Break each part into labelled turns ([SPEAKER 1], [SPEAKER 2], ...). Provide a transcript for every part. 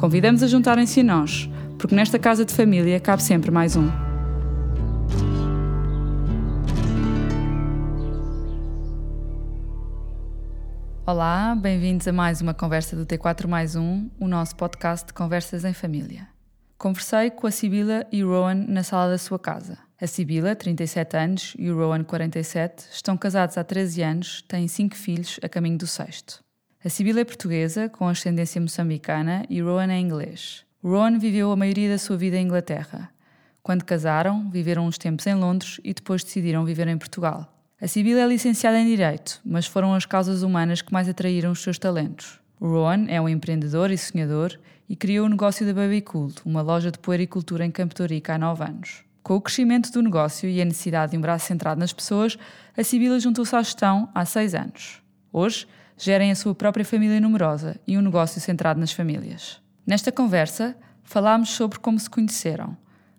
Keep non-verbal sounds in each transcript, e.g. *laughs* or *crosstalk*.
[SPEAKER 1] Convidamos a juntarem-se a nós, porque nesta casa de família cabe sempre mais um. Olá, bem-vindos a mais uma conversa do T4 mais um, o nosso podcast de conversas em família. Conversei com a Sibila e o Rowan na sala da sua casa. A Sibila, 37 anos, e o Rowan, 47, estão casados há 13 anos, têm cinco filhos a caminho do sexto. A Sibila é portuguesa, com ascendência moçambicana, e Rowan é inglês. Rowan viveu a maioria da sua vida em Inglaterra. Quando casaram, viveram uns tempos em Londres e depois decidiram viver em Portugal. A Sibila é licenciada em Direito, mas foram as causas humanas que mais atraíram os seus talentos. Rowan é um empreendedor e sonhador e criou o negócio da Baby Cool, uma loja de puericultura em Campo Torico há nove anos. Com o crescimento do negócio e a necessidade de um braço centrado nas pessoas, a Sibila juntou-se à gestão há seis anos. Hoje, gerem a sua própria família numerosa e um negócio centrado nas famílias. Nesta conversa, falámos sobre como se conheceram,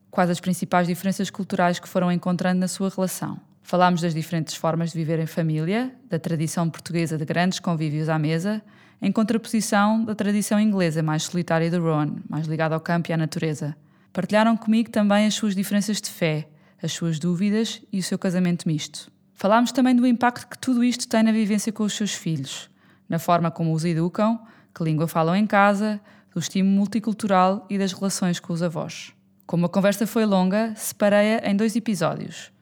[SPEAKER 1] quais as principais diferenças culturais que foram encontrando na sua relação. Falámos das diferentes formas de viver em família, da tradição portuguesa de grandes convívios à mesa, em contraposição da tradição inglesa mais solitária de Rowan, mais ligada ao campo e à natureza. Partilharam comigo também as suas diferenças de fé, as suas dúvidas e o seu casamento misto. Falámos também do impacto que tudo isto tem na vivência com os seus filhos, na forma como os educam, que língua falam em casa, do estímulo multicultural e das relações com os avós. Como a conversa foi longa, separei-a em dois episódios.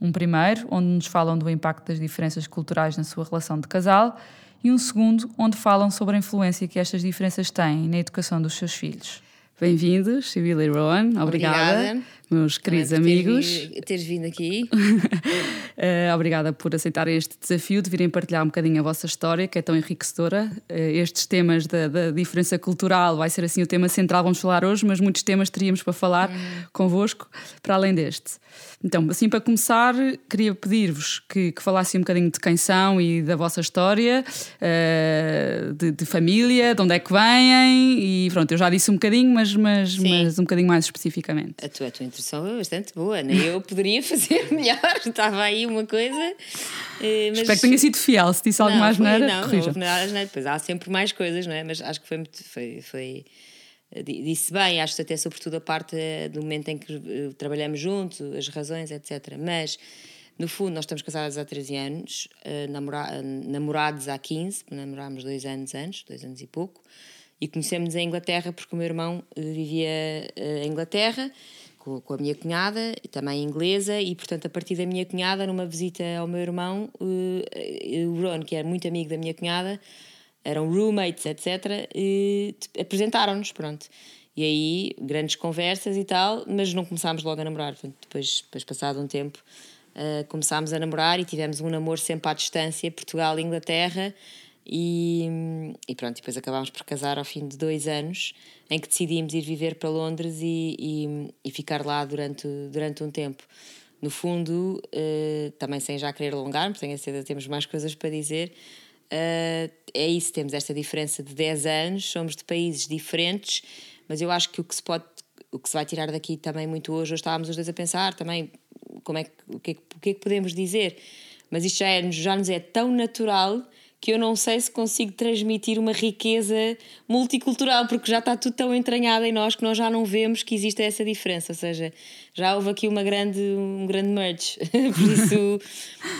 [SPEAKER 1] Um primeiro, onde nos falam do impacto das diferenças culturais na sua relação de casal, e um segundo, onde falam sobre a influência que estas diferenças têm na educação dos seus filhos. Bem-vindos, Sibila e Rowan. Obrigada. Obrigada meus queridos amigos.
[SPEAKER 2] Ter, teres vindo aqui.
[SPEAKER 1] uh, *laughs* obrigada por aceitarem este desafio de virem partilhar um bocadinho a vossa história, que é tão enriquecedora. Uh, estes temas da, da, diferença cultural vai ser assim o tema central, vamos falar hoje, mas muitos temas teríamos para falar hum. convosco, para além deste. Então, assim para começar, queria pedir-vos que, que falassem um bocadinho de quem são e da vossa história, uh, de, de, família, de onde é que vêm, e pronto, eu já disse um bocadinho, mas, mas, mas um bocadinho mais especificamente.
[SPEAKER 2] A tua, a tua introdução é bastante boa, nem eu poderia *laughs* fazer melhor. Estava aí uma coisa.
[SPEAKER 1] Eh, mas... Espero que tenha sido fiel. Se disse algo
[SPEAKER 2] não,
[SPEAKER 1] mais
[SPEAKER 2] foi,
[SPEAKER 1] neira,
[SPEAKER 2] não, não houve nada, depois há sempre mais coisas, não é? Mas acho que foi muito. Foi, foi, eh, disse bem, acho até sobretudo a parte eh, do momento em que trabalhamos juntos, as razões, etc. Mas. No fundo, nós estamos casados há 13 anos, namora namorados há 15, namorámos dois anos antes, dois anos e pouco, e conhecemos-nos em Inglaterra porque o meu irmão vivia em Inglaterra com, com, a minha cunhada, também inglesa, e portanto, a partir da minha cunhada, numa visita ao meu irmão, uh, o Ron, que era muito amigo da minha cunhada, eram roommates, etc., apresentaram-nos, pronto. E aí, grandes conversas e tal, mas não começámos logo a namorar. Portanto, depois, depois, passado um tempo, uh, começámos a namorar e tivemos um namoro sempre à distância, Portugal e. E, e pronto, depois acabámos por casar ao fim de dois anos, em que decidimos ir viver para Londres e, e, e ficar lá durante, durante um tempo. No fundo, uh, também sem já querer alongar, porque tenho a certeza temos mais coisas para dizer, uh, é isso, temos esta diferença de 10 anos, somos de países diferentes, mas eu acho que o que se pode, o que se vai tirar daqui também muito hoje, hoje estávamos os dois a pensar também como é que, o, que é, o que é que podemos dizer, mas isto já, é, já nos é tão natural que eu não sei se consigo transmitir uma riqueza multicultural, porque já está tudo tão entranhado em nós que nós já não vemos que existe essa diferença. Ou seja, já houve aqui uma grande, um grande merge. *laughs* Por isso. *laughs*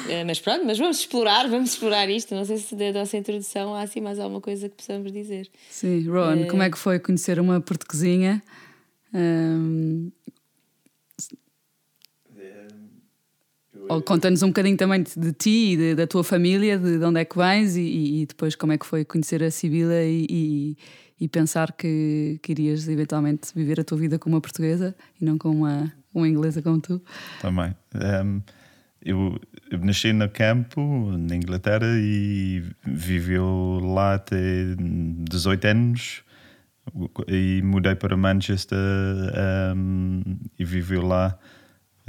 [SPEAKER 2] Eh, mas pronto, mas vamos explorar, vamos explorar isto. Não sei se da nossa introdução há assim mais alguma coisa que possamos dizer.
[SPEAKER 1] Sim, Ron, como é que foi conhecer uma portuguesinha? Um, Ou conta-nos um bocadinho também de, de ti e de, da tua família, de, de, onde é que vens e, e, depois como é que foi conhecer a Sibila e, e, e, pensar que, que irias eventualmente viver a tua vida como uma portuguesa e não como uma, uma inglesa como tu.
[SPEAKER 3] Também. Um, eu, eu, nasci no campo, na Inglaterra, e viveu lá até 18 anos, e mudei para Manchester um, e vivi lá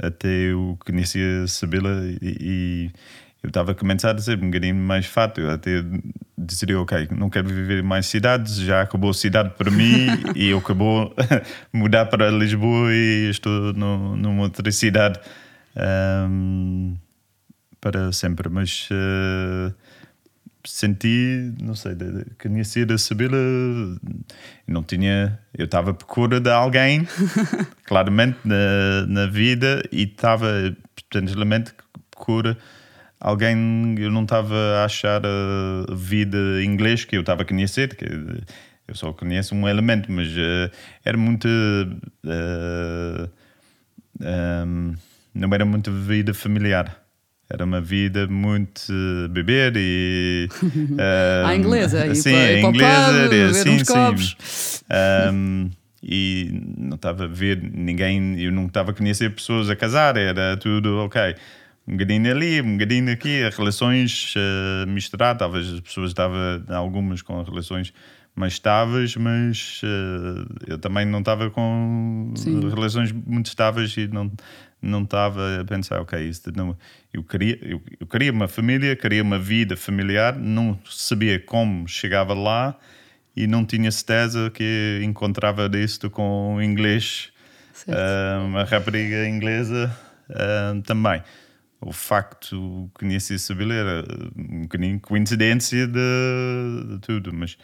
[SPEAKER 3] até eu conhecia Sabila e, e eu estava a começar a ser um bocadinho mais fato. Eu até decidir, ok, não quero viver em mais cidades, já acabou a cidade para mim *laughs* e eu acabou *laughs* mudar para Lisboa e estou no, numa outra cidade um, para sempre. Mas uh, senti, não sei, conhecer a Sabila, não tinha, eu estava à procura de alguém, *laughs* claramente, na, na vida e estava potencialmente procura alguém, eu não estava a achar a vida em inglês que eu estava a conhecer, que eu só conheço um elemento, mas uh, era muito. Uh, um, não era muito vida familiar. Era uma vida muito beber e. *laughs*
[SPEAKER 1] Um, a inglesa,
[SPEAKER 3] e sim, a inglesa, pub, sim, sim. Um, e não estava a ver ninguém, eu não estava a conhecer pessoas a casar, era tudo ok um bocadinho ali, um bocadinho aqui, relações uh, misturadas, talvez as pessoas estavam algumas com relações mais estáveis, mas uh, eu também não estava com Sim. relações muito estáveis e não não estava a pensar, ok, isto não, eu queria eu, eu queria uma família, queria uma vida familiar, não sabia como chegava lá e não tinha certeza que encontrava isto com inglês, uma rapariga inglesa uh, também. O facto que conheci Sabila era um bocadinho coincidência de, de tudo, mas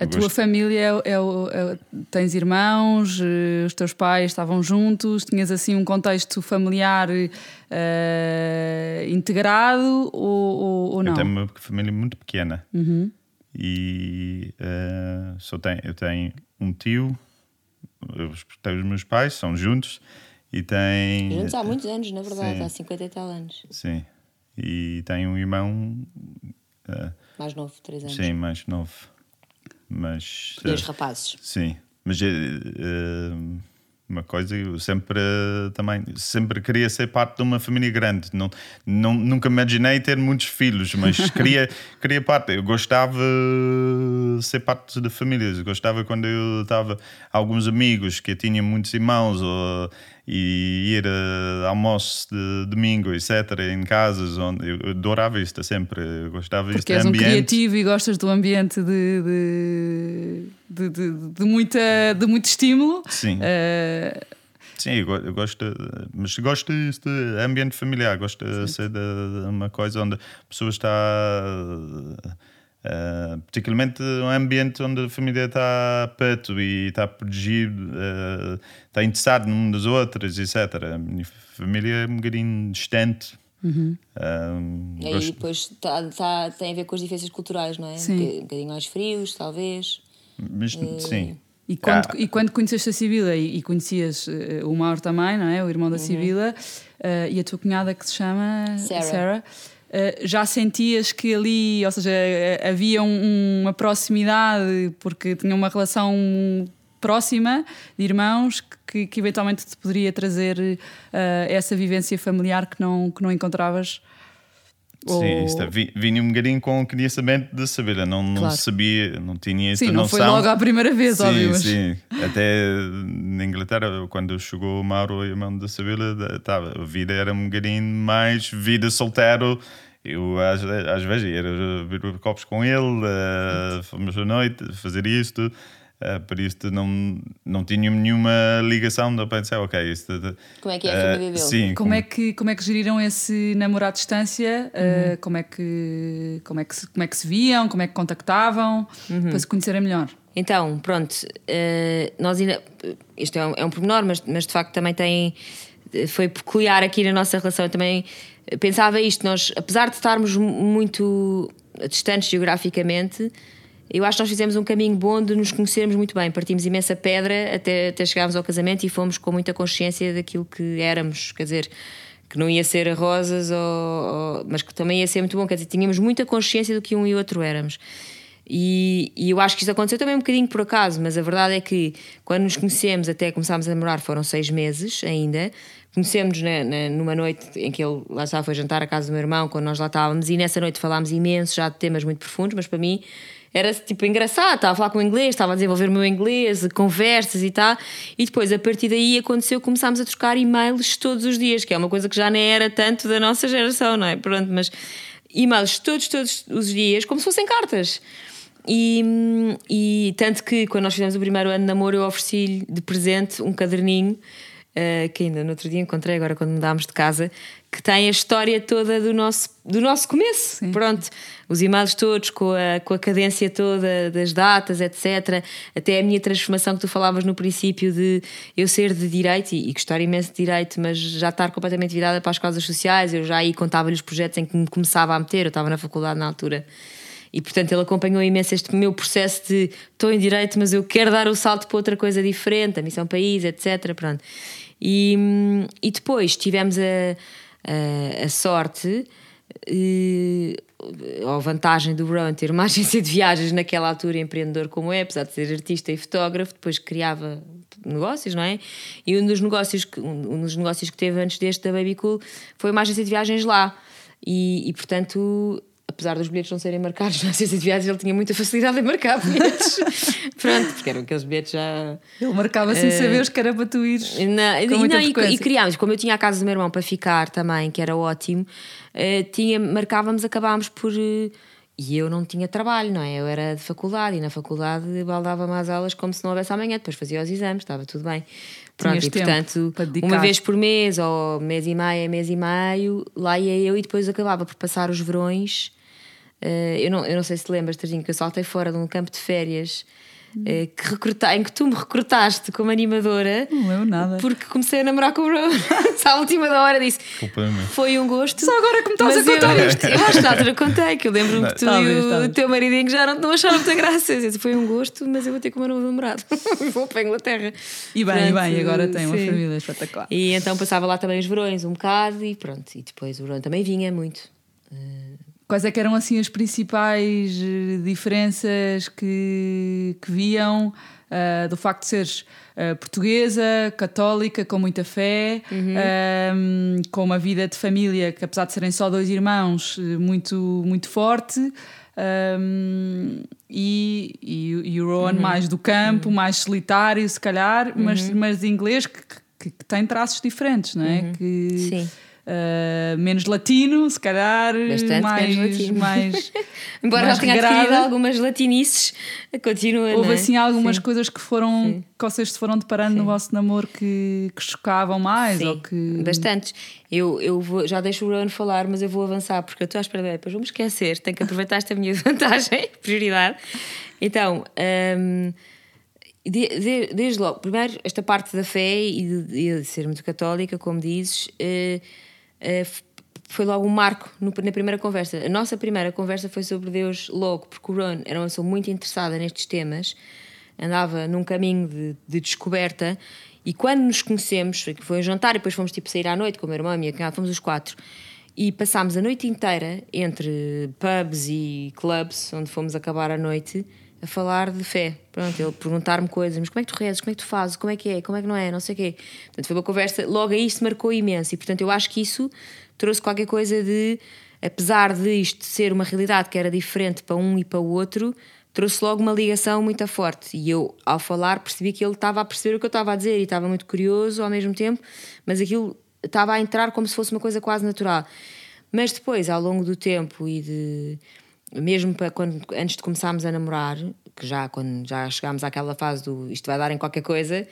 [SPEAKER 1] a tua gosto... família é, é, é, tens irmãos, eh, os teus pais estavam juntos, tinhas assim um contexto familiar uh, integrado ou, ou, ou, não?
[SPEAKER 3] Eu tenho uma família muito pequena uhum. e uh, só tenho, eu tenho um tio, os, os meus pais são juntos e tem.
[SPEAKER 2] Juntos há muitos anos, na verdade, sim. há 50 e tal anos.
[SPEAKER 3] Sim. E tem um irmão.
[SPEAKER 2] Uh, mais novo, 3 anos.
[SPEAKER 3] Sim, mais novo. Mas.
[SPEAKER 2] E os rapazes.
[SPEAKER 3] Sim. Mas. Uh, uma coisa eu sempre também sempre queria ser parte de uma família grande não, não nunca imaginei ter muitos filhos mas *laughs* queria queria parte eu gostava de ser parte de famílias eu gostava quando eu estava alguns amigos que tinham muitos irmãos ou, e ir a almoço de domingo etc em casas onde eu adorava isto sempre eu gostava
[SPEAKER 1] porque és um criativo e gostas do ambiente de, de de, de, muita, de muito estímulo.
[SPEAKER 3] Sim. Uh... Sim, eu gosto, mas gosto de ambiente familiar, gosto de ser de, uma coisa onde a pessoa está. Uh, particularmente um ambiente onde a família está perto e está protegido, uh, está interessado num das outras, etc. A minha família é um bocadinho distante. Uhum.
[SPEAKER 2] Um, e aí depois tá, tá, tem a ver com as diferenças culturais, não é? Sim. Um bocadinho mais frios, talvez.
[SPEAKER 3] Mas, sim.
[SPEAKER 1] E quando, ah. e quando conheceste a Sibila e, e conhecias uh, o Mauro também, não é? O irmão da uhum. Sibila, uh, e a tua cunhada que se chama
[SPEAKER 2] Sarah.
[SPEAKER 1] Sarah uh, já sentias que ali, ou seja, havia um, uma proximidade, porque tinha uma relação próxima de irmãos que, que eventualmente te poderia trazer essa vivência familiar que não, que não encontravas
[SPEAKER 3] Sim, isto, é, vinha um bocadinho com o conhecimento de saber, não, não claro. sabia, não tinha esta
[SPEAKER 1] sim,
[SPEAKER 3] não
[SPEAKER 1] foi logo à primeira vez,
[SPEAKER 3] sim,
[SPEAKER 1] óbvio. Mas...
[SPEAKER 3] Sim, até na Inglaterra, quando chegou o Mauro, irmão da Sabila, tava, a vida era um bocadinho mais vida solteiro. Eu às, às vezes ia beber copos com ele, uh, fomos à noite fazer isto. Uh, por isso não, não tinha nenhuma ligação de pensar, ok, isto,
[SPEAKER 2] como é que é a família dele?
[SPEAKER 1] Sim, como, como, É que, como é que geriram esse namoro à distância? Uhum. Uh, como, é que, como, é que se, como é que se viam? Como é que contactavam? Uhum. Para se conhecerem melhor?
[SPEAKER 2] Então, pronto, uh, nós ainda. Isto é um, é um pormenor, mas, mas de facto também tem. Foi peculiar aqui na nossa relação. Eu também pensava isto, nós, apesar de estarmos muito distantes geograficamente eu acho que nós fizemos um caminho bom de nos conhecermos muito bem. Partimos imensa pedra até, até chegarmos ao casamento e fomos com muita consciência daquilo que éramos. Quer dizer, que não ia ser rosas, ou, ou, mas que também ia ser muito bom. Quer dizer, tínhamos muita consciência do que um e outro éramos. E, e, eu acho que isso aconteceu também um bocadinho por acaso, mas a verdade é que quando nos conhecemos, até começámos a namorar, foram seis meses ainda. Conhecemos na, na, numa noite em que ele lá estava, foi jantar à casa do meu irmão, quando nós lá estávamos, e nessa noite falámos imenso já de temas muito profundos, mas para mim era tipo engraçado, estava a falar com o inglês, estava a desenvolver o meu inglês, conversas e tal. E depois, a partir daí, aconteceu, começámos a trocar e-mails todos os dias, que é uma coisa que já nem era tanto da nossa geração, não é? Pronto, mas e-mails todos, todos os dias, como se fossem cartas. E, e tanto que quando nós fizemos o primeiro ano de namoro, eu ofereci-lhe de presente um caderninho. Uh, que ainda no outro dia encontrei, agora quando mudámos de casa, que tem a história toda do nosso, do nosso começo. Sim. Pronto, os e-mails todos, com a, com a cadência toda das datas, etc. Até a minha transformação que tu falavas no princípio de eu ser de direito e, e gostar imenso de direito, mas já estar completamente virada para as causas sociais. Eu já aí contava-lhe os projetos em que me começava a meter, eu estava na faculdade na altura. E portanto ele acompanhou imenso este meu processo de estou em direito, mas eu quero dar o salto para outra coisa diferente, a missão país, etc. Pronto. E, e depois tivemos a a, a sorte e, ou a vantagem do Rowan ter uma *laughs* agência de viagens naquela altura empreendedor como é, apesar de ser artista e fotógrafo, depois criava negócios, não é? E um dos negócios que, um dos negócios que teve antes deste da Baby Cool foi uma agência de viagens lá. E, e portanto apesar dos bilhetes não serem marcados *laughs* na agência de viagens, ele tinha muita facilidade em marcar bilhetes. *laughs* Pronto, porque eram aqueles bilhetes já.
[SPEAKER 1] Ele marcava sem uh, saber os que era para tu ires.
[SPEAKER 2] Não, não e, e, criámos, como eu tinha a casa do meu irmão para ficar também, que era ótimo, uh, tinha, marcávamos, acabámos por. Uh, e eu não tinha trabalho, não é? Eu era de faculdade e na faculdade baldava mais aulas como se não houvesse amanhã, depois fazia os exames, estava tudo bem. Pronto, Tinhas e portanto, uma vez por mês, ou mês e meio, mês e meio, lá ia eu e depois acabava por passar os verões Uh, eu, não, eu não sei se te lembras, Tadinho, que eu saltei fora de um campo de férias uh, que recruta, em que tu me recrutaste como animadora.
[SPEAKER 1] Não lembro nada.
[SPEAKER 2] Porque comecei a namorar com o Bruno. *laughs* à última da hora disse. Foi um gosto.
[SPEAKER 1] Só agora que me estás a contar
[SPEAKER 2] eu, isto. *laughs* Eu acho que na altura contei, que eu lembro-me que tu talvez, e o, teu maridinho já não, não acharam muita graça. Eu disse, foi um gosto, mas eu vou ter com o meu novo namorado. *laughs* vou para a Inglaterra.
[SPEAKER 1] E bem, pronto, e bem, agora tem uma família espetacular.
[SPEAKER 2] E então passava lá também os verões, um bocado, e pronto. E depois o Bruno também vinha muito. Uh,
[SPEAKER 1] Quais é que eram assim as principais eh, diferenças que, que viam uh, do facto de seres uh, portuguesa, católica, com muita fé, uhum. uh, com uma vida de família que, apesar de serem só dois irmãos, muito, muito forte. Um, e, e, e, o Rowan uhum. mais do campo, uhum. mais solitário, se calhar, mas, uhum. mas de inglês que, que, que, tem traços diferentes, não é?
[SPEAKER 2] Uhum. Que, Sim
[SPEAKER 1] Uh, menos latino, se calhar.
[SPEAKER 2] Bastante
[SPEAKER 1] mais,
[SPEAKER 2] menos latino.
[SPEAKER 1] Mais, *laughs*
[SPEAKER 2] Embora mais já tenha adquirido algumas latinices, continua.
[SPEAKER 1] Houve
[SPEAKER 2] é?
[SPEAKER 1] assim algumas Sim. coisas que foram Sim. que vocês se foram deparando Sim. no vosso namoro que, que chocavam mais?
[SPEAKER 2] Sim,
[SPEAKER 1] ou que...
[SPEAKER 2] bastantes. Eu, eu vou, já deixo o Rowan falar, mas eu vou avançar porque eu estou à espera, depois vamos esquecer, tenho que aproveitar esta minha *laughs* vantagem, prioridade. Então. Um, de, de, desde logo, primeiro, esta parte da fé e de, de ser muito católica, como dizes, uh, eh, foi logo um marco na primeira conversa. A nossa primeira conversa foi sobre Deus logo, porque o Ron era uma pessoa muito interessada nestes temas, andava num caminho de, de descoberta. E quando nos conhecemos, foi um jantar e depois fomos tipo sair à noite com o meu irmão e a minha cunhada, fomos os quatro. E passámos a noite inteira entre pubs e clubs, onde fomos acabar a noite, a falar de fé. Pronto, ele perguntar-me coisas, mas como é que tu rezas, como é que tu fazes, como é que é, como é que não é, não sei o quê. Portanto, foi uma conversa, logo aí se marcou imenso. E portanto, eu acho que isso trouxe qualquer coisa de, apesar de isto ser uma realidade que era diferente para um e para o outro, trouxe logo uma ligação muito forte. E eu, ao falar, percebi que ele estava a perceber o que eu estava a dizer e estava muito curioso ao mesmo tempo, mas aquilo estava a entrar como se fosse uma coisa quase natural. Mas depois, ao longo do tempo e de mesmo para quando, antes de começarmos a namorar, que já quando já chegámos àquela fase do isto vai dar em qualquer coisa,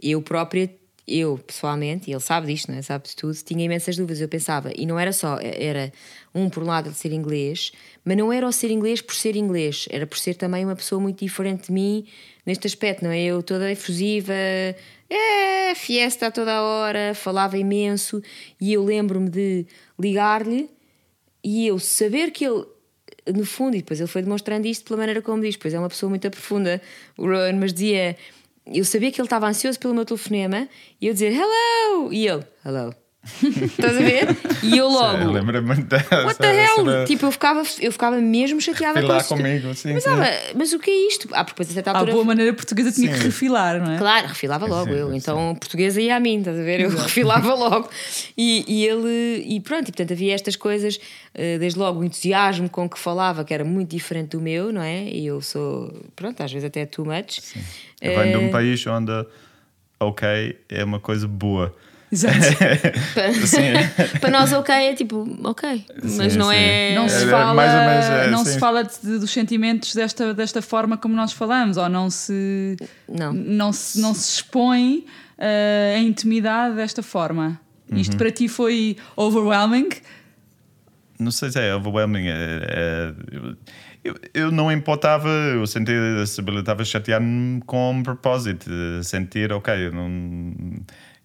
[SPEAKER 2] eu própria, eu pessoalmente, e ele sabe disto, não é? sabe de tudo, tinha imensas dúvidas. Eu pensava, e não era só, era um por um lado de ser inglês, mas não era o ser inglês por ser inglês, era por ser também uma pessoa muito diferente de mim neste aspecto, não é? Eu toda efusiva, é, fiesta a toda a hora, falava imenso, e eu lembro-me de ligar-lhe e eu saber que ele no fundo, e depois ele foi demonstrando isto pela maneira como diz, pois é uma pessoa muito profunda, o Rowan, mas dizia, eu sabia que ele estava ansioso pelo meu telefonema e eu dizia hello, e ele, hello. Estás a ver? E eu logo.
[SPEAKER 3] Dessa.
[SPEAKER 2] What the hell? Tipo, eu ficava, eu ficava mesmo chateada com
[SPEAKER 3] lá
[SPEAKER 2] isso.
[SPEAKER 3] comigo, sim.
[SPEAKER 2] Mas,
[SPEAKER 3] sim.
[SPEAKER 2] ah, mas o que é isto? Ah, porque depois a certa
[SPEAKER 1] À
[SPEAKER 2] altura.
[SPEAKER 1] boa maneira portuguesa tinha que
[SPEAKER 3] Sim.
[SPEAKER 1] refilar, não é?
[SPEAKER 2] Claro, refilava logo
[SPEAKER 3] Sim,
[SPEAKER 2] eu.
[SPEAKER 3] sim.
[SPEAKER 2] Então, portuguesa ia a mim, estás a ver? Eu refilava logo. E, e ele, e pronto, e portanto havia estas coisas, eh, desde logo o entusiasmo com que falava, que era muito diferente do meu, não é? E eu sou, pronto, às vezes até too much.
[SPEAKER 3] Eu venho de
[SPEAKER 2] Eh,
[SPEAKER 3] um país onde ok é uma coisa boa.
[SPEAKER 1] Exato. *laughs*
[SPEAKER 3] Sim. *laughs*
[SPEAKER 2] Para nós, ok é tipo, ok, mas
[SPEAKER 3] Sim,
[SPEAKER 2] não
[SPEAKER 3] sim.
[SPEAKER 2] é.
[SPEAKER 1] Não se
[SPEAKER 3] É,
[SPEAKER 1] fala,
[SPEAKER 3] ou menos, é,
[SPEAKER 1] não
[SPEAKER 3] sim.
[SPEAKER 1] se fala de- dos sentimentos desta, desta forma como nós falamos, ou não se,
[SPEAKER 2] Não.
[SPEAKER 1] não se, não se expõe eh, a intimidade desta forma.
[SPEAKER 3] Uhum.
[SPEAKER 1] Isto para ti foi overwhelming?
[SPEAKER 3] Não sei se é overwhelming. É, é- eu- eu, não importava, eu sentia a Sibila estava chateado com um propósito, de sentir, ok, eu não.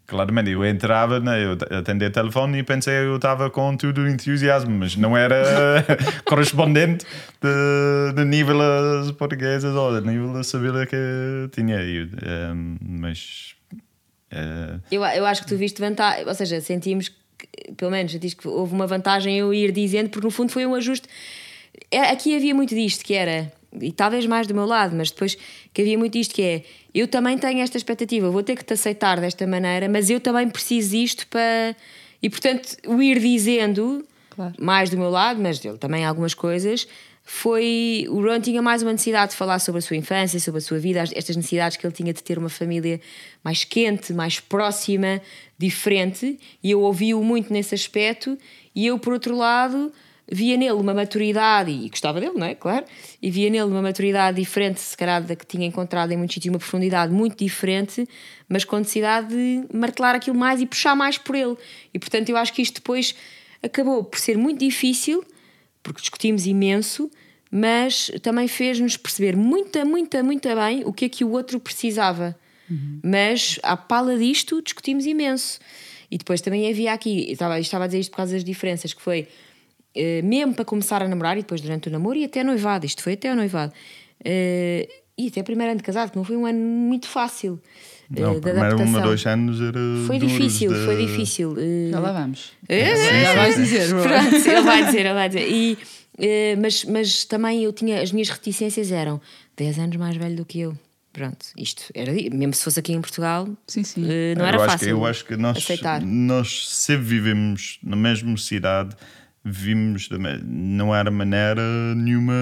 [SPEAKER 3] Claramente, eu entrava, né, eu atendia o telefone e pensei que eu estava com tudo o entusiasmo, mas não era *laughs* correspondente de, de nível as portuguesas ou de nível da Sibila que tinha. Ehm, mas. eh,
[SPEAKER 2] Eu, eu acho que tu viste vantagem, ou seja, sentimos que, pelo menos, sentiste que houve uma vantagem eu ir dizendo, porque no fundo foi um ajuste. É, Aqui havia muito disto que era, e talvez mais do meu lado, mas depois que havia muito disto que é eu também tenho esta expectativa, vou ter que te aceitar desta maneira, mas eu também preciso disto para. E portanto, o ir dizendo,
[SPEAKER 1] Claro.
[SPEAKER 2] mais do meu lado, mas dele também algumas coisas. Foi. O Ron tinha mais uma necessidade de falar sobre a sua infância, sobre a sua vida, as- estas necessidades que ele tinha de ter uma família mais quente, mais próxima, diferente, e eu ouvi-o muito nesse aspecto, e eu, por outro lado, via nele uma maturidade, e gostava dele, não é? Claro, e via nele uma maturidade diferente, se calhar da que tinha encontrado em muitos sítios, uma profundidade muito diferente, mas com necessidade de martelar aquilo mais e puxar mais por ele. E portanto, eu acho que isto depois acabou por ser muito difícil, porque discutimos imenso, mas também fez-nos perceber muita, muita, muito bem o que é que o outro precisava. Mas, à pala disto, discutimos imenso. E depois também havia aqui, estava, estava a dizer isto por causa das diferenças, que foi eh, mesmo para começar a namorar e depois durante o namoro e até noivado, isto foi até o noivado. Eh, e até primeiro ano de casado, que não foi um ano muito fácil. eh,
[SPEAKER 3] não,
[SPEAKER 2] de
[SPEAKER 3] primeiro um ou
[SPEAKER 2] adaptação.
[SPEAKER 3] dois anos era.
[SPEAKER 2] Foi difícil,
[SPEAKER 3] de-
[SPEAKER 2] foi difícil. eh,
[SPEAKER 1] Já lá vamos.
[SPEAKER 2] é,
[SPEAKER 1] Já vais dizer.
[SPEAKER 2] Pronto, ele vai *laughs* dizer, ele vai dizer. E, mas, mas também eu tinha, as minhas reticências eram 10 anos mais velho do que eu. Pronto, isto era, mesmo se fosse aqui em Portugal,
[SPEAKER 1] Sim, sim.
[SPEAKER 2] não
[SPEAKER 3] eu
[SPEAKER 2] era
[SPEAKER 3] acho
[SPEAKER 2] fácil
[SPEAKER 3] Que, eu acho que nós,
[SPEAKER 2] aceitar.
[SPEAKER 3] nós sempre vivemos na mesma cidade, vimos, não era maneira nenhuma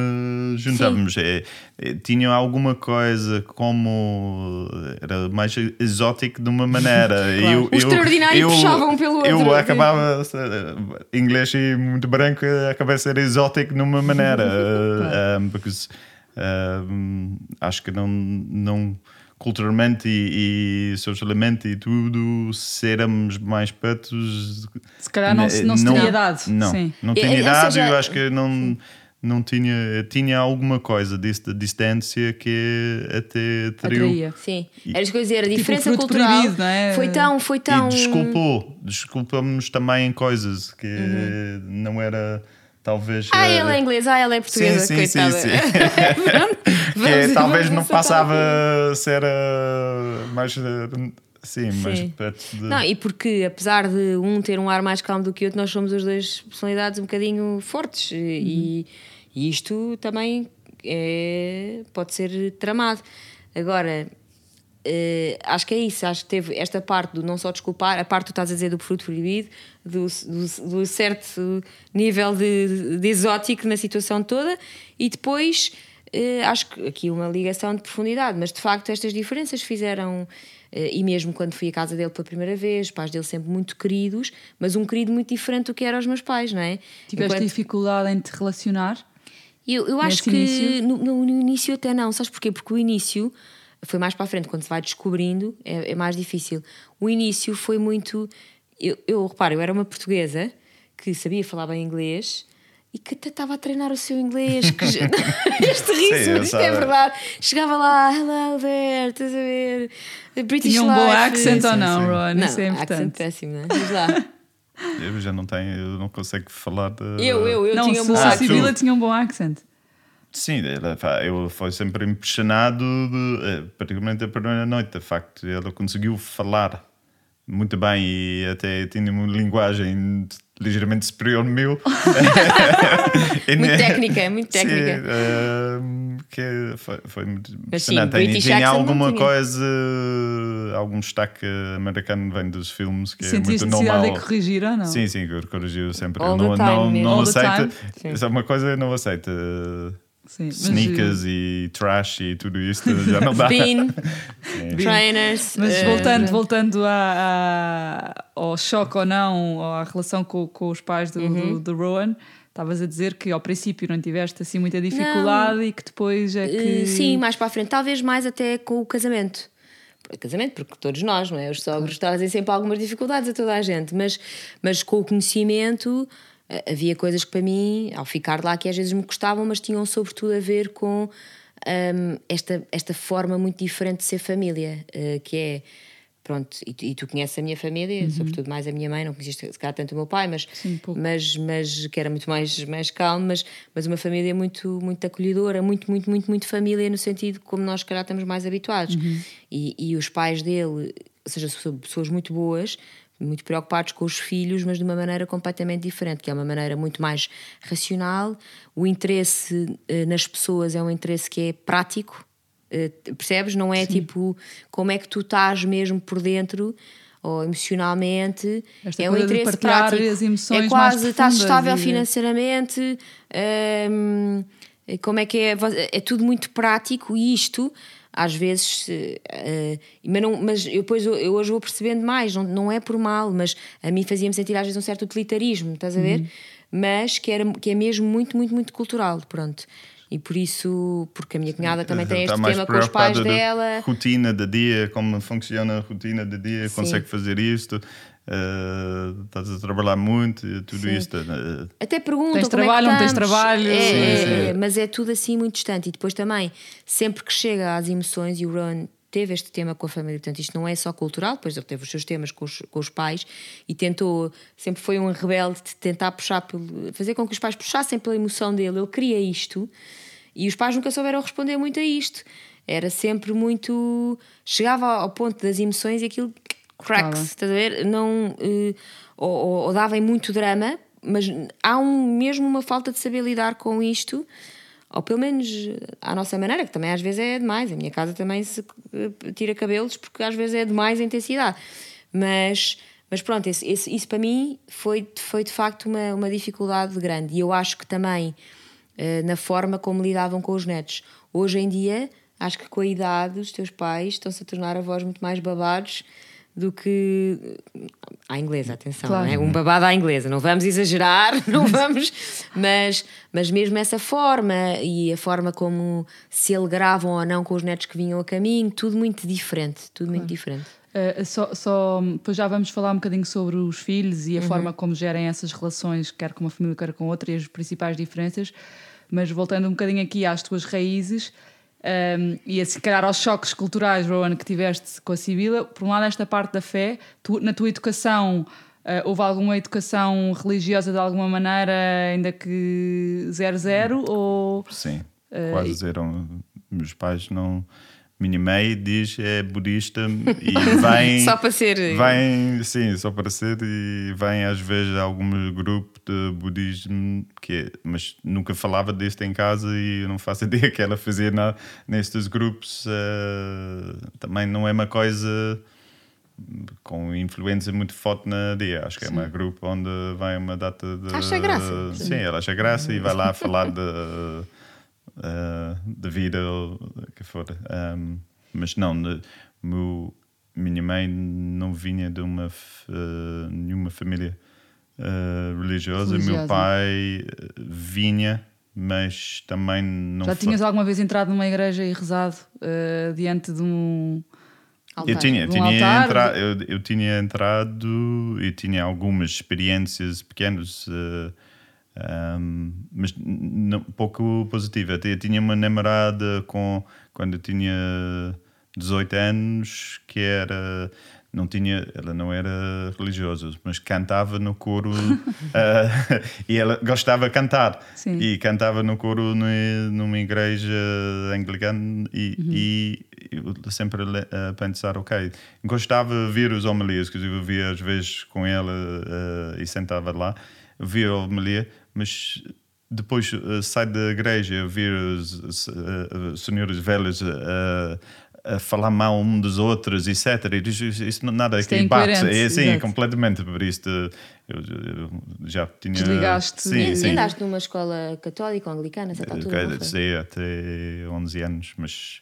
[SPEAKER 3] juntávamos. É, é, tinha alguma coisa como era mais exótico de uma maneira. *laughs* eu,
[SPEAKER 2] O extraordinário puxava um pelo outro,
[SPEAKER 3] Eu acabava eh, inglês e muito branco, acabei a ser exótico de uma maneira. *laughs* eh, um, porque um, acho que não, não culturalmente e, e socialmente e tudo sermos mais pertos
[SPEAKER 1] Se calhar não, se- não se teria dado.
[SPEAKER 3] não,
[SPEAKER 1] Sim.
[SPEAKER 3] não tinha
[SPEAKER 2] é,
[SPEAKER 3] idade,
[SPEAKER 2] seja-
[SPEAKER 3] eu acho que não, não tinha, tinha alguma coisa disso de distância que até atraiu.
[SPEAKER 1] Atraía.
[SPEAKER 2] Sim, era isso que eu dizer, a
[SPEAKER 1] Tipo,
[SPEAKER 2] diferença
[SPEAKER 1] fruto
[SPEAKER 2] cultural
[SPEAKER 1] proibido, não é?
[SPEAKER 2] foi tão, foi tão.
[SPEAKER 3] E desculpou, desculpamos também em coisas que não era talvez.
[SPEAKER 2] Uhum. Ah,
[SPEAKER 3] eh,
[SPEAKER 2] ela é inglesa, ah, ela é portuguesa,
[SPEAKER 3] Sim, sim, sim,
[SPEAKER 2] coitada.
[SPEAKER 3] sim. *laughs*
[SPEAKER 2] Pronto, *laughs*
[SPEAKER 3] que
[SPEAKER 2] vamos-
[SPEAKER 3] talvez
[SPEAKER 2] vamos
[SPEAKER 3] não
[SPEAKER 2] aceitar.
[SPEAKER 3] passava a ser eh, mais. eh, Sim, mais
[SPEAKER 2] Sim.
[SPEAKER 3] perto de.
[SPEAKER 2] Não, e porque apesar de um ter um ar mais calmo do que o outro, nós somos as duas personalidades um bocadinho fortes e, e isto também é, pode ser tramado. Agora, eh, acho que é isso, acho que teve esta parte do não só desculpar, a parte que tu estás a dizer do fruto proibido, do, do, do certo nível de, de exótico na situação toda, e depois eh, acho que aqui uma ligação de profundidade, mas de facto estas diferenças fizeram, eh, e mesmo quando fui à casa dele pela primeira vez, os pais dele sempre muito queridos, mas um querido muito diferente do que eram os meus pais, não é?
[SPEAKER 1] Tiveste
[SPEAKER 2] Enquanto-
[SPEAKER 1] dificuldade em te relacionar?
[SPEAKER 2] eu, eu acho que? No, no- no início até não, sabes porquê? Porque o início foi mais para a frente, quando se vai descobrindo é, é mais difícil. O início foi muito. Eu, eu reparo, eu era uma portuguesa que sabia falar bem inglês e que até estava a treinar o seu inglês. Que... *laughs* este riso,
[SPEAKER 3] Sim, eu
[SPEAKER 2] isto é verdade. Chegava lá, hello there, estás a ver? British
[SPEAKER 1] Tinha um bom
[SPEAKER 2] life.
[SPEAKER 1] accent ou não,
[SPEAKER 3] sim.
[SPEAKER 1] Ron?
[SPEAKER 2] Não,
[SPEAKER 1] Isso é
[SPEAKER 2] accent
[SPEAKER 1] importante.
[SPEAKER 2] péssimo, não é? Diz lá.
[SPEAKER 3] Eu já não tenho, eu não consigo falar de.
[SPEAKER 2] Eu, eu, eu
[SPEAKER 1] não,
[SPEAKER 2] tinha um bom
[SPEAKER 1] a
[SPEAKER 2] accent.
[SPEAKER 1] Sibila tinha um bom accent.
[SPEAKER 3] Sim, eu fui sempre impressionado, de, eh, particularmente a primeira noite, de facto, ela conseguiu falar muito bem e até tinha uma linguagem ligeiramente superior ao meu. *laughs* *laughs*
[SPEAKER 2] muito técnica, muito técnica.
[SPEAKER 3] Sim, uh, que foi, foi muito
[SPEAKER 2] impressionante.
[SPEAKER 3] Tinha, tinha alguma coisa, algum destaque americano vem dos filmes que
[SPEAKER 1] Sentiste
[SPEAKER 3] é muito normal.
[SPEAKER 1] de corrigir ou não?
[SPEAKER 3] Sim, sim, corrigiu sempre.
[SPEAKER 2] All
[SPEAKER 3] não,
[SPEAKER 2] the time,
[SPEAKER 3] não, não
[SPEAKER 1] the
[SPEAKER 3] Isso é uma coisa que não aceita.
[SPEAKER 1] Sim, mas-
[SPEAKER 3] Sneakers e trash e tudo isso já não dá.
[SPEAKER 2] Bean, *laughs* trainers.
[SPEAKER 1] Mas
[SPEAKER 2] eh,
[SPEAKER 1] voltando, voltando à- à- ao choque ou não, ou à relação com, com os pais do,
[SPEAKER 2] Uhum.
[SPEAKER 1] do, do Rowan, estavas a dizer que ao princípio não tiveste assim muita dificuldade e que depois é que.
[SPEAKER 2] Eh, Sim, mais para a frente. Talvez mais até com o casamento. Casamento, porque todos nós, não é? Os sogros trazem sempre algumas dificuldades a toda a gente, mas, mas com o conhecimento eh, havia coisas que para mim, ao ficar lá, que às vezes me custavam, mas tinham sobretudo a ver com hum, esta, esta forma muito diferente de ser família, eh, que é. Pronto, e tu, e tu conheces a minha família, sobretudo mais a minha mãe, não conheceste se calhar tanto o meu pai, mas,
[SPEAKER 1] Sim,
[SPEAKER 2] mas, mas que era muito mais, mais calmo, mas, mas uma família muito, muito acolhedora, muito, muito, muito, muito família, no sentido como nós, se calhar, estamos mais habituados. E, e os pais dele, ou seja, pessoas muito boas, muito preocupados com os filhos, mas de uma maneira completamente diferente, que é uma maneira muito mais racional. O interesse eh, nas pessoas é um interesse que é prático, eh, percebes? Não é tipo como é que tu estás mesmo por dentro ou emocionalmente.
[SPEAKER 1] Esta
[SPEAKER 2] é um interesse prático.
[SPEAKER 1] as emoções
[SPEAKER 2] é quase, estás estável
[SPEAKER 1] e-
[SPEAKER 2] financeiramente. hum, como é que é? É tudo muito prático e isto. Às vezes, eh, mas, não, mas eu, depois, eu, eu hoje vou percebendo mais, não, não é por mal, mas a mim fazia-me sentir às vezes um certo utilitarismo, estás a ver?
[SPEAKER 1] Uhum.
[SPEAKER 2] Mas que, era, que é mesmo muito, muito, muito cultural, pronto. E por isso, porque a minha cunhada também tem
[SPEAKER 3] Está
[SPEAKER 2] este tema com os pais dela.
[SPEAKER 3] Rotina do dia, como funciona a rotina do dia,
[SPEAKER 2] Sim.
[SPEAKER 3] consegue fazer isto, eh, estás a trabalhar muito, e tudo
[SPEAKER 2] Sim.
[SPEAKER 3] isto. eh,
[SPEAKER 2] Até perguntam
[SPEAKER 1] Tens
[SPEAKER 2] como
[SPEAKER 1] trabalho,
[SPEAKER 2] é
[SPEAKER 1] não tens trabalho?
[SPEAKER 2] É,
[SPEAKER 3] Sim,
[SPEAKER 2] é,
[SPEAKER 3] sim.
[SPEAKER 2] é, mas é tudo assim muito distante. E depois também, sempre que chega às emoções, e o Ron teve este tema com a família, portanto, isto não é só cultural, depois ele teve os seus temas com os, com os pais e tentou, sempre foi um rebelde de tentar puxar, pelo, fazer com que os pais puxassem pela emoção dele. Ele queria isto e os pais nunca souberam responder muito a isto. Era sempre muito. Chegava ao ponto das emoções e aquilo cracks, estás a ver? Não, eh, ou, ou, ou dava em muito drama, mas há um, mesmo uma falta de saber lidar com isto, ou pelo menos à nossa maneira, que também às vezes é demais. A minha casa também se eh, tira cabelos porque às vezes é demais a intensidade. Mas, mas pronto, esse, esse- isso para mim foi, foi de facto uma, uma dificuldade grande. E eu acho que também eh, na forma como lidavam com os netos. Hoje em dia, acho que com a idade, os teus pais estão-se a tornar avós muito mais babados do que à inglesa, atenção,
[SPEAKER 1] Claro.
[SPEAKER 2] não é? um babado à inglesa, não vamos exagerar, *laughs* não vamos, mas, mas mesmo essa forma e a forma como se alegravam ou não com os netos que vinham a caminho, tudo muito diferente, tudo muito diferente.
[SPEAKER 1] Uh, só, só, depois já vamos falar um bocadinho sobre os filhos
[SPEAKER 2] Uhum.
[SPEAKER 1] e a forma como gerem essas relações, quer com uma família, quer com outra, e as principais diferenças. Mas voltando um bocadinho aqui às tuas raízes um, e a, se calhar aos choques culturais, Rowan, que tiveste com a Sibila, por um lado, esta parte da fé, tu- na tua educação. uh, houve alguma educação religiosa de alguma maneira, ainda que zero zero? Ou
[SPEAKER 3] Sim,
[SPEAKER 1] Eh,
[SPEAKER 3] quase zero. Meus pais não. Minha mãe diz é budista e vem. *laughs*
[SPEAKER 2] Só para ser.
[SPEAKER 3] Vem, sim, só para ser, e vem às vezes a alguns grupos de budismo, que é- mas nunca falava disto em casa e eu não faço *laughs* ideia que ela fazia nestes grupos. eh, também não é uma coisa com influência muito forte na dia. Acho que é um grupo onde vai uma data de.
[SPEAKER 2] Acha graça.
[SPEAKER 3] Sim, ela acha graça e vai lá falar de, eh, de vida ou o que for. Um, mas não, ne- meu, minha mãe não vinha de uma eh, nenhuma família eh, religiosa.
[SPEAKER 1] Religiosa.
[SPEAKER 3] Meu pai vinha, mas também não
[SPEAKER 1] já tinhas alguma vez entrado numa igreja e rezado uh, diante de um.
[SPEAKER 3] Eu
[SPEAKER 2] altar.
[SPEAKER 3] tinha,
[SPEAKER 1] Um
[SPEAKER 3] tinha entra- eu, eu tinha entrado e tinha algumas experiências pequenas, eh, ahm, mas não- pouco positivas. Até Eu tinha uma namorada com, quando eu tinha 18 anos que era. Não tinha, ela não era religiosa, mas cantava no coro eh, *laughs* *laughs* e ela gostava de cantar
[SPEAKER 1] Sim.
[SPEAKER 3] e cantava no coro numa, igreja anglicana e, e eu sempre a pensar, ok, gostava de ver os homilias, que eu via às vezes com ela uh, e sentava lá, via a homilia, mas depois uh, sai da igreja, ver os uh, senhores velhos uh, a falar mal um dos outros, etc. E isso, isso nada aqui
[SPEAKER 1] é
[SPEAKER 3] bate. É, sim,
[SPEAKER 1] exato.
[SPEAKER 3] completamente. Por isso eu, eu já tinha.
[SPEAKER 1] Desligaste
[SPEAKER 3] Sim,
[SPEAKER 2] E
[SPEAKER 3] sim.
[SPEAKER 2] andaste numa escola católica ou anglicana, essa altura, não?
[SPEAKER 3] Sim, até 11 anos, mas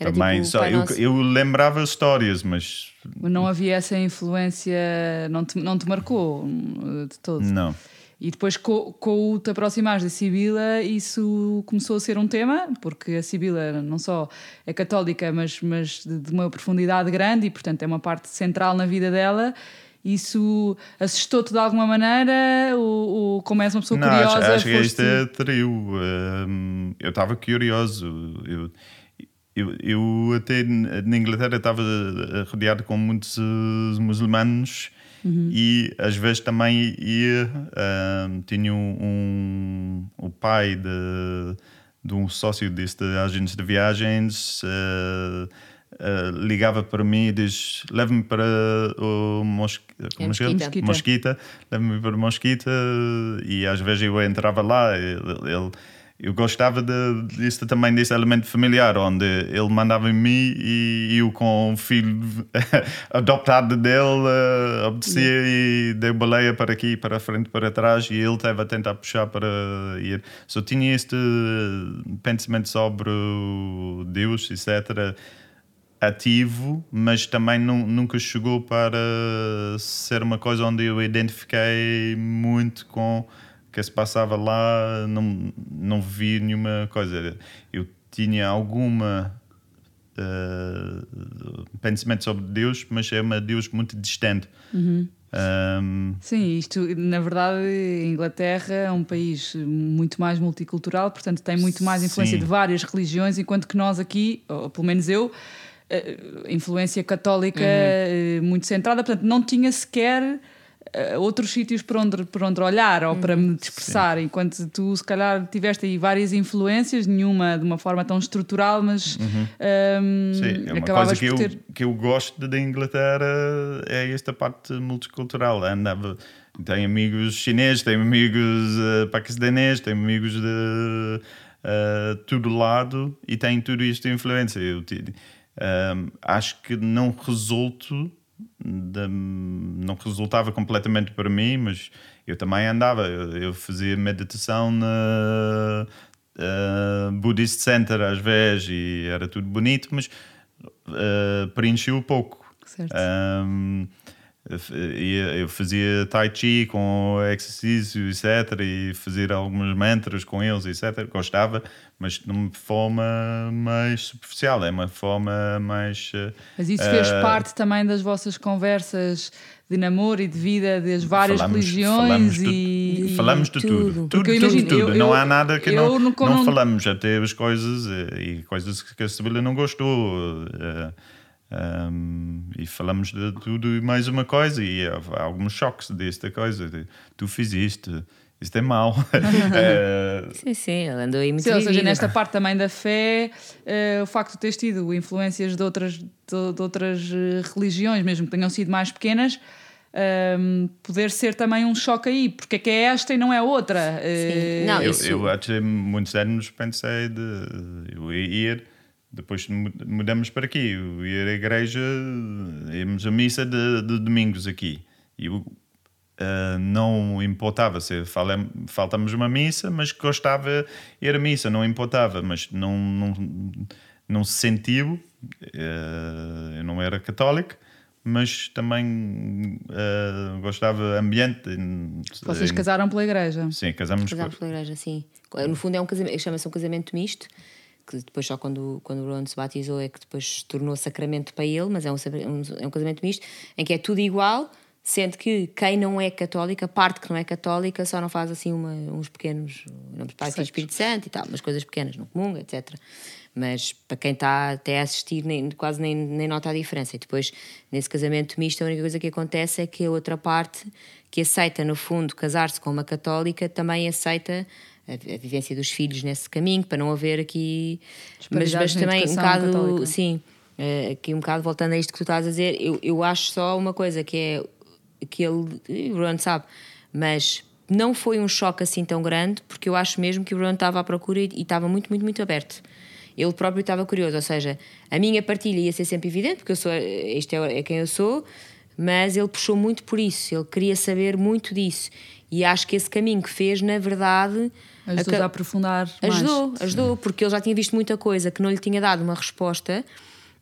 [SPEAKER 2] Era
[SPEAKER 3] também
[SPEAKER 2] tipo
[SPEAKER 3] só, eu, eu lembrava histórias, mas
[SPEAKER 1] Mas não havia essa influência, não te, não te marcou hum, de todo.
[SPEAKER 3] não.
[SPEAKER 1] E depois, com, com o te aproximares da Sibila, isso começou a ser um tema, porque a Sibila não só é católica, mas, mas de, uma profundidade grande e, portanto, é uma parte central na vida dela. Isso assustou-te de alguma maneira? Ou, ou como és uma pessoa
[SPEAKER 3] Não,
[SPEAKER 1] curiosa?
[SPEAKER 3] acho, acho que isto é trio. Hum, eu estava curioso. Eu, eu, eu até na Inglaterra estava rodeado com muitos eh, muçulmanos e às vezes também ia. hum, tinha um, o pai de, de um sócio deste agente de viagens. eh, eh, ligava para mim e diz: leve-me para o Mosque... como é é?
[SPEAKER 2] Mosquita.
[SPEAKER 3] Mosquita, leva-me para Mosquita e às vezes eu entrava lá. Ele, ele- eu gostava de, disso também, desse elemento familiar, onde ele mandava em mim e eu, com o filho *laughs* adoptado dele, eh, obedecia e deu baleia para aqui, para a frente, para trás, e ele estava a tentar puxar para ir. Só tinha este pensamento sobre Deus, etc ativo, mas também nu- nunca chegou para ser uma coisa onde eu identifiquei muito com que se passava lá, não, não vi nenhuma coisa. Eu tinha alguma eh, pensamento sobre Deus, mas é uma Deus muito distante. Um,
[SPEAKER 1] Sim, isto, na verdade, a Inglaterra é um país muito mais multicultural, portanto tem muito mais influência
[SPEAKER 3] Sim.
[SPEAKER 1] de várias religiões, enquanto que nós aqui, ou pelo menos eu, eh, influência católica eh, muito centrada, portanto não tinha sequer outros sítios para onde, para onde olhar ou para me dispersar, enquanto tu se calhar tiveste aí várias influências, nenhuma de uma forma tão estrutural, mas ehm,
[SPEAKER 3] Sim, é uma coisa que
[SPEAKER 1] por
[SPEAKER 3] eu,
[SPEAKER 1] ter...
[SPEAKER 3] que eu gosto da Inglaterra é esta parte multicultural. Andava, tenho amigos chineses, tenho amigos uh, paquistaneses, tenho amigos de uh, todo lado e tenho tudo isto influência. Eu um, acho que não resulto da- não resultava completamente para mim, mas eu também andava, eu, eu fazia meditação na uh, Buddhist Center às vezes e era tudo bonito, mas uh, preencheu pouco.
[SPEAKER 1] Certo.
[SPEAKER 3] Um, eu ia- eu fazia tai chi com exercício, etc. E fazia alguns mantras com eles, etc. Gostava, mas de uma forma mais superficial, é uma forma mais. uh,
[SPEAKER 1] Mas isso fez
[SPEAKER 3] uh,
[SPEAKER 1] parte também das vossas conversas de namoro e de vida das várias
[SPEAKER 3] falamos-
[SPEAKER 1] religiões
[SPEAKER 3] falamos de,
[SPEAKER 1] e, e-
[SPEAKER 3] falamos de
[SPEAKER 2] tudo.
[SPEAKER 3] tudo. Tudo,
[SPEAKER 1] eu
[SPEAKER 3] tudo,
[SPEAKER 1] imagino,
[SPEAKER 3] tudo.
[SPEAKER 1] eu-
[SPEAKER 3] não há nada que não,
[SPEAKER 1] não-
[SPEAKER 3] não, falamos. Até as coisas eh, e coisas que a Sibila não gostou. eh, um, e falamos de tudo e mais uma coisa. E há alguns choques desta coisa. de, tu fizeste, isto é mau. *laughs* Eh,
[SPEAKER 2] Sim, sim, ele andou aí muito
[SPEAKER 1] Sim, ou seja, nesta parte também da fé, eh, o facto de teres tido influências de outras, de, de outras eh, religiões, mesmo que tenham sido mais pequenas, ehm, poder ser também um choque aí, porque é que é esta e não é outra. Eh,
[SPEAKER 2] Não,
[SPEAKER 3] eu,
[SPEAKER 2] isso-
[SPEAKER 3] eu até muitos anos pensei de eu ia ir, depois mu- mudamos para aqui, eu ia à igreja, íamos à missa de, de domingos aqui. E eu ah, não importava se fala- faltamos uma missa, mas gostava de ir à missa, não importava, mas não, não, não se sentiu. ah, eu não era católico. Mas também ah, gostava do ambiente.
[SPEAKER 1] Vocês
[SPEAKER 3] em-
[SPEAKER 1] casaram pela igreja.
[SPEAKER 3] Sim, casamos
[SPEAKER 2] Casámos pela igreja, sim. No fundo é um casamento, chama-se um casamento misto, que depois só quando, quando o Ron se batizou é que depois se tornou sacramento para ele, mas é um, é um casamento misto em que é tudo igual, sendo que quem não é católica, parte que não é católica, só não faz assim uma- uns pequenos, do Pai, e Espírito Santo e tal, umas coisas pequenas, não comunga, etc. Mas para quem está até a assistir, nem, quase nem, nem nota a diferença. E depois, nesse casamento misto, a única coisa que acontece é que a outra parte, que aceita, no fundo, casar-se com uma católica, também aceita a, a vivência dos filhos nesse caminho, para não haver aqui. Mas, mas também um bocado.
[SPEAKER 1] católica.
[SPEAKER 2] Sim, Uh, aqui um bocado voltando a isto que tu estás a dizer, eu, eu acho só uma coisa que é que ele, o Ron sabe, mas não foi um choque assim tão grande, porque eu acho mesmo que o Ron estava à procura e, e estava muito, muito, muito aberto. Ele próprio estava curioso, ou seja, a minha partilha ia ser sempre evidente, porque eu sou, isto é, é quem eu sou, mas ele puxou muito por isso, ele queria saber muito disso. E acho que esse caminho que fez, na verdade.
[SPEAKER 1] Ajudou a, a aprofundar.
[SPEAKER 2] Ajudou,
[SPEAKER 1] mais.
[SPEAKER 2] ajudou, porque ele já tinha visto muita coisa que não lhe tinha dado uma resposta.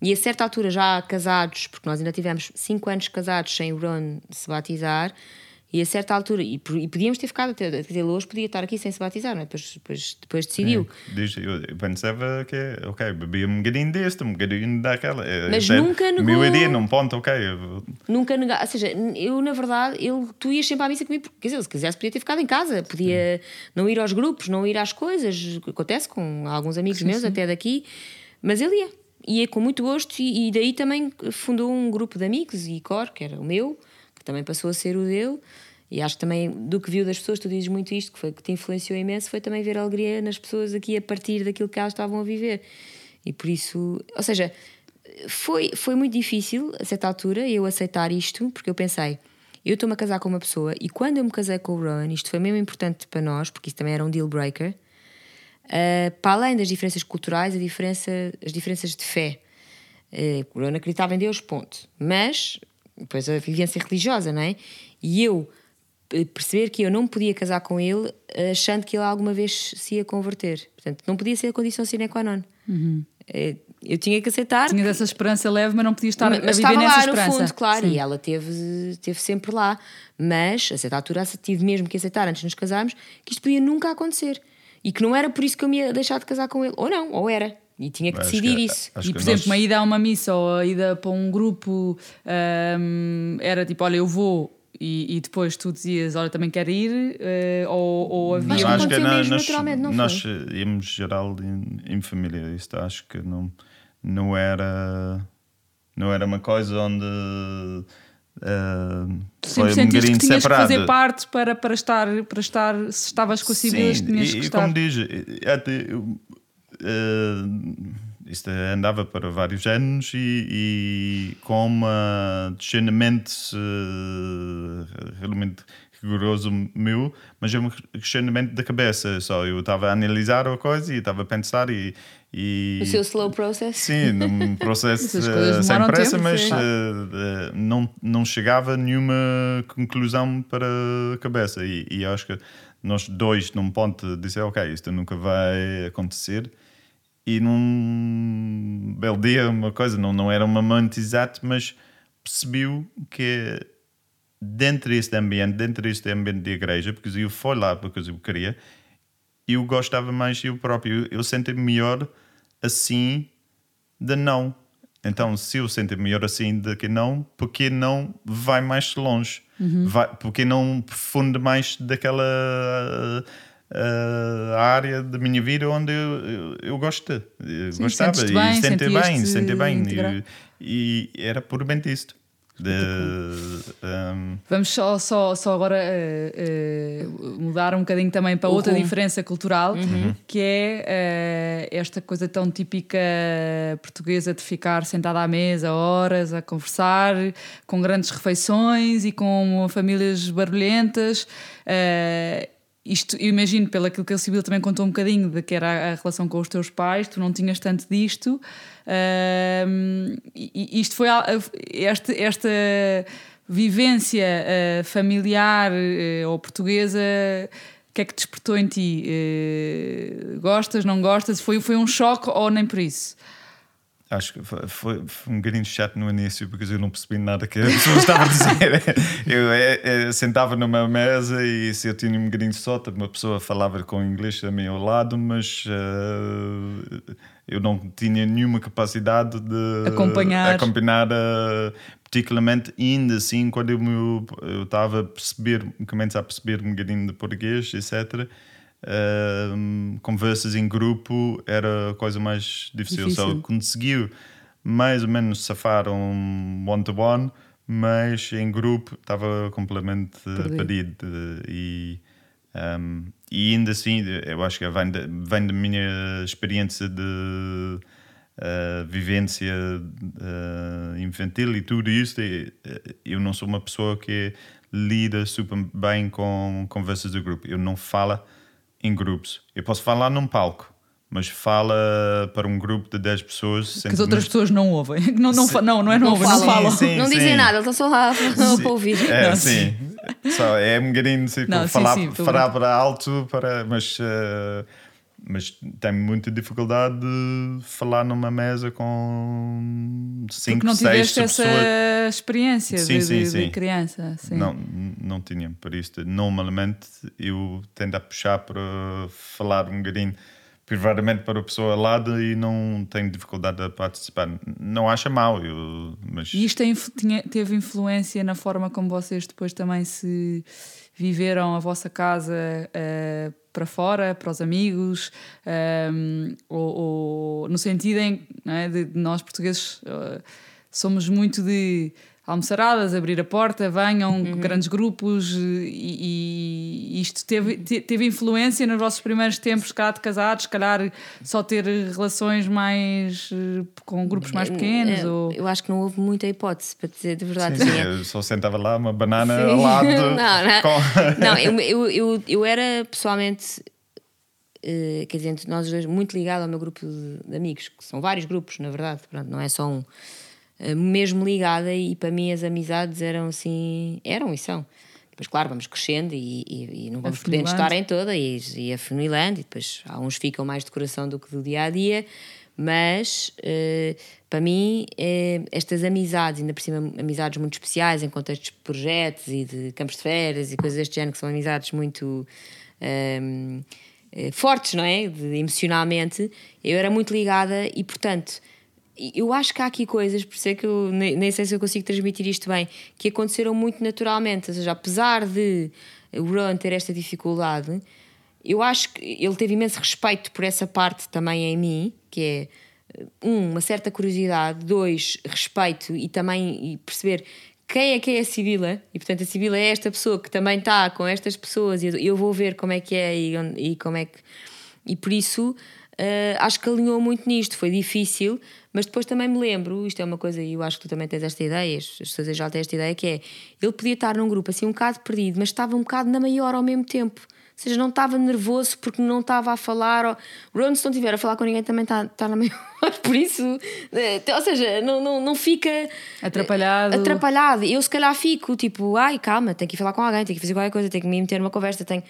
[SPEAKER 2] E a certa altura, já casados, porque nós ainda tivemos 5 anos casados sem o Ron se batizar, e a certa altura, e, e podíamos ter ficado até, até hoje, podia estar aqui sem se batizar, não é? depois, depois, depois decidiu.
[SPEAKER 3] É, eu pensava que, ok, bebia um bocadinho deste, um bocadinho daquela. É,
[SPEAKER 2] Mas é, nunca negou.
[SPEAKER 3] Meu iria num ponto, ok.
[SPEAKER 2] Nunca negou. Ou seja, eu na verdade, ele, tu ias sempre à missa comigo, quer dizer, se quisesse, podia ter ficado em casa, podia sim. não ir aos grupos, não ir às coisas. Acontece com alguns amigos sim, meus, sim. até daqui, mas ele ia. Ia com muito gosto e, e daí também fundou um grupo de amigos e cor, que era o meu, também passou a ser o dele. E acho que também do que viu das pessoas, tu dizes muito isto, que foi que te influenciou imenso, foi também ver a alegria nas pessoas aqui a partir daquilo que elas estavam a viver. E por isso, ou seja, foi, foi muito difícil a certa altura eu aceitar isto, porque eu pensei, eu estou-me a casar com uma pessoa e quando eu me casei com o Rowan, isto foi mesmo importante para nós, porque isso também era um deal breaker, uh, para além das diferenças culturais, a diferença, as diferenças de fé. Uh, o Rowan acreditava em Deus, ponto. Mas, depois a vivência religiosa, não é? E eu perceber que eu não podia casar com ele achando que ele alguma vez se ia converter. Portanto, não podia ser a condição sine qua non. Uhum. Eu tinha que aceitar.
[SPEAKER 1] Tinha
[SPEAKER 2] que...
[SPEAKER 1] essa esperança leve, mas não podia estar
[SPEAKER 2] mas,
[SPEAKER 1] a viver
[SPEAKER 2] estava
[SPEAKER 1] nessa
[SPEAKER 2] lá
[SPEAKER 1] esperança.
[SPEAKER 2] no fundo, claro, Sim. e ela teve, teve sempre lá. Mas, a certa altura, tive mesmo que aceitar antes de nos casarmos que isto podia nunca acontecer. E que não era por isso que eu me ia deixar de casar com ele. Ou não, ou era. E tinha que decidir que, é- isso.
[SPEAKER 1] E, por exemplo, nós... uma ida a uma missa ou a ida para um grupo hum, era tipo: olha, eu vou e, e, depois tu dizias, olha, também quero ir, uh, ou, ou havia...
[SPEAKER 2] Mas acho que nós, naturalmente, não
[SPEAKER 3] nós
[SPEAKER 2] foi?
[SPEAKER 3] íamos geral em, em, família, isto acho que não, não era não era uma coisa onde uh,
[SPEAKER 1] foi um bocadinho que tinhas separado. que fazer parte para, para, estar, para estar, se estavas com a Sibila, tinhas
[SPEAKER 3] que
[SPEAKER 1] estar.
[SPEAKER 3] E como diz, até, uh, isto andava para vários anos e, e com um questionamento uh, realmente rigoroso meu, mas é um questionamento da cabeça só. Eu estava a analisar a coisa e estava a pensar e, e...
[SPEAKER 2] O seu slow process?
[SPEAKER 3] Sim, num *laughs* processo uh, sem pressa, tempo, mas uh, uh, não, não chegava a nenhuma conclusão para a cabeça. E, e acho que nós dois, num ponto, dizer, ok, isto nunca vai acontecer e num belo dia, uma coisa, não, não era uma momento exato, mas percebeu que dentro deste ambiente, dentro deste ambiente de igreja, porque eu fui lá porque eu queria, eu gostava mais eu próprio, eu, eu senti-me melhor assim de não. Então, se eu senti melhor assim de que não, porque não vai mais longe? Uhum. Vai, porque não profunde mais daquela uh, a área da minha vida onde eu, eu, eu gosto, eu Sim, gostava e bem, senti bem, senti bem. E, e, era puramente isto. De,
[SPEAKER 1] um... Vamos só, só, só agora uh, uh, mudar um bocadinho também para outra diferença cultural, uhum. que é uh, esta coisa tão típica portuguesa de ficar sentada à mesa horas a conversar, com grandes refeições e com famílias barulhentas isto, eu imagino, pelo aquilo que a Sibila também contou um bocadinho, de que era a, relação com os teus pais, tu não tinhas tanto disto. Uh, isto foi esta, esta vivência uh, familiar uh, ou portuguesa. O que é que despertou em ti? Uh, gostas, não gostas? Foi, foi um choque ou nem por isso?
[SPEAKER 3] Acho que foi, foi, um bocadinho chato no início porque eu não percebi nada que a pessoa *laughs* estava a dizer. eu, eu, é, eu, é, sentava numa mesa e se eu tinha um bocadinho de sorte, uma pessoa falava com inglês também ao lado, mas uh, eu não tinha nenhuma capacidade de
[SPEAKER 1] acompanhar,
[SPEAKER 3] acompanhar uh, particularmente ainda assim quando eu, estava a perceber, começo a perceber um bocadinho de português, etc uh, conversas em grupo era a coisa mais difícil. difícil. Só conseguiu mais ou menos safar um one-to-one, mas em grupo estava completamente perdido. perdido. E, um, e ainda assim, eu acho que vem, de, vem da minha experiência de uh, vivência uh, infantil e tudo isso, eu não sou uma pessoa que lida super bem com conversas de grupo. Eu não falo em grupos. Eu posso falar num palco, mas fala para um grupo de 10 pessoas.
[SPEAKER 1] Que as outras pessoas não ouvem. *laughs* Não, não, não, não é não, não ouvem, não falam.
[SPEAKER 2] Sim, não dizem nada, eles estão só lá *laughs* para ouvir.
[SPEAKER 3] É, não, sim. Só, é um bocadinho tipo, falar, sim, sim, falar para alto, para, mas. Uh, mas tenho muita dificuldade de falar numa mesa com cinco, Porque não seis tiveste
[SPEAKER 1] essa
[SPEAKER 3] pessoas.
[SPEAKER 1] experiência sim, de, sim, de, sim. de, criança.
[SPEAKER 3] Não, não tinha. Por isso, normalmente eu tento a puxar para falar um bocadinho privadamente para a pessoa ao lado e não tenho dificuldade a participar. Não acha mal, eu, mas...
[SPEAKER 1] E isto tinha, teve influência na forma como vocês depois também se viveram a vossa casa uh, para fora, para os amigos, um, ehm, ou, ou, no sentido em é, de, nós portugueses uh, somos muito de almoçaradas, abrir a porta, venham uhum. grandes grupos e, e isto teve, teve influência nos vossos primeiros tempos cá de casados, se calhar só ter relações mais eh, com grupos mais pequenos?
[SPEAKER 2] Eu,
[SPEAKER 1] ou...
[SPEAKER 2] eu acho que não houve muita hipótese, para dizer de verdade.
[SPEAKER 3] Sim, sim, eu só sentava lá uma banana sim. ao lado. *laughs*
[SPEAKER 2] não, não, com... não eu, eu, eu, eu era pessoalmente Uh, quer dizer, nós dois, muito ligado ao meu grupo de, de, amigos, que são vários grupos, na verdade, pronto, não é só um. Eh, mesmo ligada e para mim as amizades eram assim, eram e são. Depois, claro, vamos crescendo e, e, e não vamos podendo estar em toda e, e afunilando, e depois há uns ficam mais de coração do que do dia a dia, mas uh, para mim uh, estas amizades, ainda por cima amizades muito especiais em contextos de projetos e de campos de férias e coisas deste género, que são amizades muito. Um, fortes, não é? De, emocionalmente, eu era muito ligada e, portanto, eu acho que há aqui coisas, por isso é que eu nem, nem, sei se eu consigo transmitir isto bem, que aconteceram muito naturalmente. Ou seja, apesar de o Ron ter esta dificuldade, eu acho que ele teve imenso respeito por essa parte também em mim, que é um, uma certa curiosidade, dois, respeito e também e perceber quem é que é a Sibila, e portanto a Sibila é esta pessoa que também está com estas pessoas e eu vou ver como é que é e, e como é que. E por isso uh, acho que alinhou muito nisto, foi difícil, mas depois também me lembro, isto é uma coisa, e eu acho que tu também tens esta ideia, as pessoas já têm esta ideia, que é ele podia estar num grupo assim um bocado perdido, mas estava um bocado na maior ao mesmo tempo. Ou seja, não estava nervoso porque não estava a falar. Ou... Ron, se não estiver a falar com ninguém, também está, está na maior. *laughs* Por isso, eh, ou seja, não, não, não fica
[SPEAKER 1] atrapalhado.
[SPEAKER 2] atrapalhado. Eu, se calhar, fico tipo, ai, calma, tenho que ir falar com alguém, tenho que fazer qualquer coisa, tenho que me meter numa conversa. Tenho...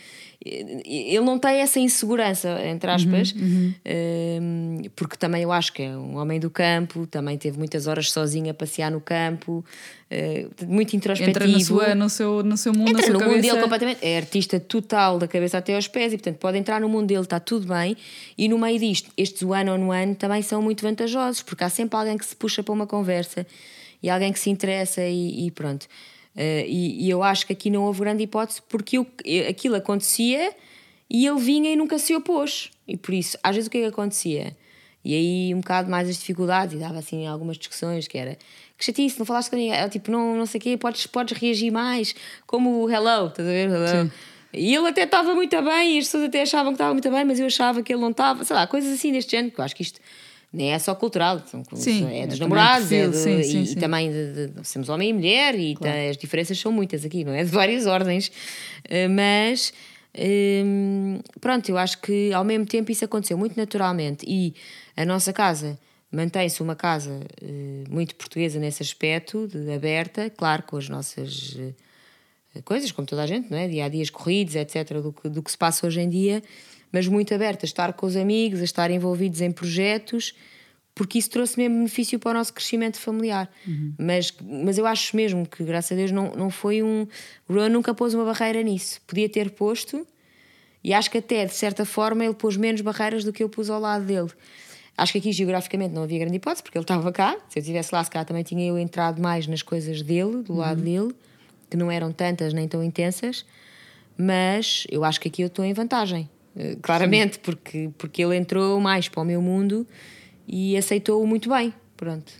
[SPEAKER 2] Ele não tem essa insegurança, entre aspas, uhum, uhum. Ehm, porque também eu acho que é um homem do campo, também teve muitas horas sozinho a passear no campo, eh, muito introspectivo.
[SPEAKER 1] Entra no, sua, no, seu, no seu mundo,
[SPEAKER 2] Entra
[SPEAKER 1] no
[SPEAKER 2] cabeça. mundo dele completamente. É artista total, da cabeça até aos pés, e portanto pode entrar no mundo dele, está tudo bem. E no meio disto, estes one on one também são muito vantajosos, porque há sempre alguém que se puxa para uma conversa e alguém que se interessa e, e pronto. Uh, e, e, eu acho que aqui não houve grande hipótese porque eu, aquilo acontecia e ele vinha e nunca se opôs. E por isso, às vezes o que é que acontecia? E aí um bocado mais as dificuldades, e dava assim algumas discussões que era que chatice, não falaste com ninguém, tipo, não, não sei o quê, podes, podes reagir mais, como o hello, estás a ver? Hello. Sim. E ele até estava muito bem, e as pessoas até achavam que estava muito bem, mas eu achava que ele não estava, sei lá, coisas assim deste género, que eu acho que isto nem é só cultural, são, sim, é dos é namorados, é do, sim, sim, e, e, também de, de, somos homem e mulher, e claro. tá, as diferenças são muitas aqui, não é? *laughs* De várias ordens, uh, mas. Um, pronto, eu acho que ao mesmo tempo isso aconteceu muito naturalmente e a nossa casa mantém-se uma casa uh, muito portuguesa nesse aspecto, de aberta, claro, com as nossas uh, coisas, como toda a gente, não é? dia a dias corridos, etc., do que, do que se passa hoje em dia, mas muito aberta a estar com os amigos, a estar envolvidos em projetos, porque isso trouxe mesmo benefício para o nosso crescimento familiar. Uhum. Mas, mas eu acho mesmo que, graças a Deus, não, não foi um. O Ron nunca pôs uma barreira nisso. Podia ter posto, e acho que até, de certa forma, ele pôs menos barreiras do que eu pus ao lado dele. Acho que aqui geograficamente não havia grande hipótese, porque ele estava cá. Se eu estivesse lá, se cá também tinha eu entrado mais nas coisas dele, do lado dele, que não eram tantas nem tão intensas. Mas eu acho que aqui eu estou em vantagem, eh, claramente, porque, porque ele entrou mais para o meu mundo e aceitou-o muito bem. Pronto.